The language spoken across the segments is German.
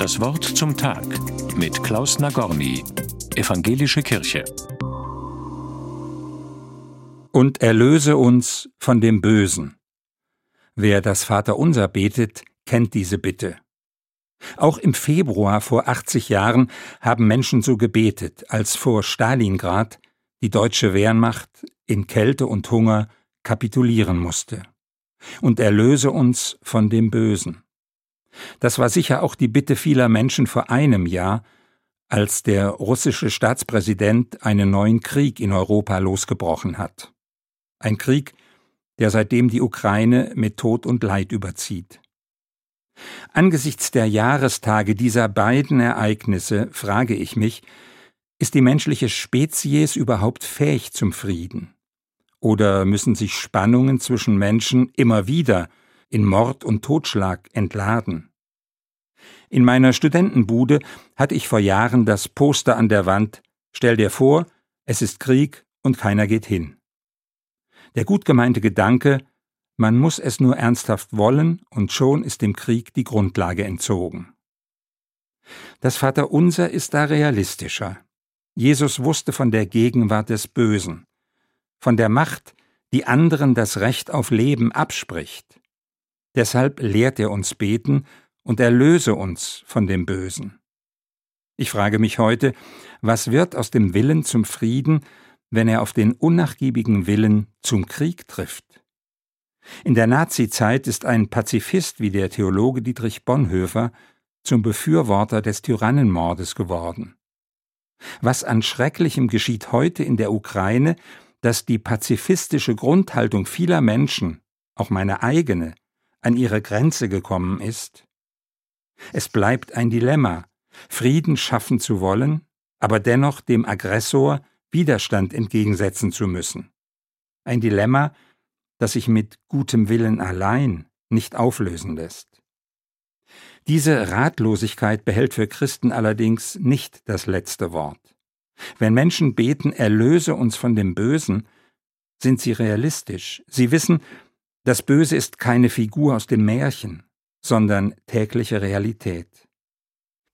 Das Wort zum Tag mit Klaus Nagorny, Evangelische Kirche. Und erlöse uns von dem Bösen. Wer das Vaterunser betet, kennt diese Bitte. Auch im Februar vor 80 Jahren haben Menschen so gebetet, als vor Stalingrad die deutsche Wehrmacht in Kälte und Hunger kapitulieren musste. Und erlöse uns von dem Bösen. Das war sicher auch die Bitte vieler Menschen vor einem Jahr, als der russische Staatspräsident einen neuen Krieg in Europa losgebrochen hat. Ein Krieg, der seitdem die Ukraine mit Tod und Leid überzieht. Angesichts der Jahrestage dieser beiden Ereignisse frage ich mich, ist die menschliche Spezies überhaupt fähig zum Frieden? Oder müssen sich Spannungen zwischen Menschen immer wieder in Mord und Totschlag entladen? In meiner Studentenbude hatte ich vor Jahren das Poster an der Wand Stell dir vor, es ist Krieg und keiner geht hin. Der gut gemeinte Gedanke, man muss es nur ernsthaft wollen, und schon ist dem Krieg die Grundlage entzogen. Das Vaterunser ist da realistischer. Jesus wusste von der Gegenwart des Bösen, von der Macht, die anderen das Recht auf Leben abspricht. Deshalb lehrt er uns beten und erlöse uns von dem Bösen. Ich frage mich heute, was wird aus dem Willen zum Frieden, wenn er auf den unnachgiebigen Willen zum Krieg trifft? In der Nazizeit ist ein Pazifist wie der Theologe Dietrich Bonhoeffer zum Befürworter des Tyrannenmordes geworden. Was an Schrecklichem geschieht heute in der Ukraine, dass die pazifistische Grundhaltung vieler Menschen, auch meine eigene, an ihre Grenze gekommen ist? Es bleibt ein Dilemma, Frieden schaffen zu wollen, aber dennoch dem Aggressor Widerstand entgegensetzen zu müssen. Ein Dilemma, das sich mit gutem Willen allein nicht auflösen lässt. Diese Ratlosigkeit behält für Christen allerdings nicht das letzte Wort. Wenn Menschen beten, erlöse uns von dem Bösen, sind sie realistisch. Sie wissen, das Böse ist keine Figur aus dem Märchen, sondern tägliche Realität.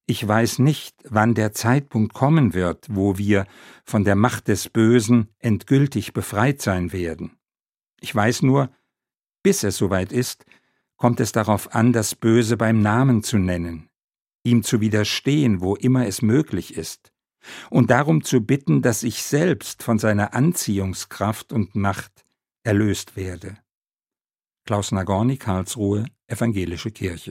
Ich weiß nicht, wann der Zeitpunkt kommen wird, wo wir von der Macht des Bösen endgültig befreit sein werden. Ich weiß nur, bis es soweit ist, kommt es darauf an, das Böse beim Namen zu nennen, ihm zu widerstehen, wo immer es möglich ist, und darum zu bitten, dass ich selbst von seiner Anziehungskraft und Macht erlöst werde. Klaus Nagorny, Karlsruhe, Evangelische Kirche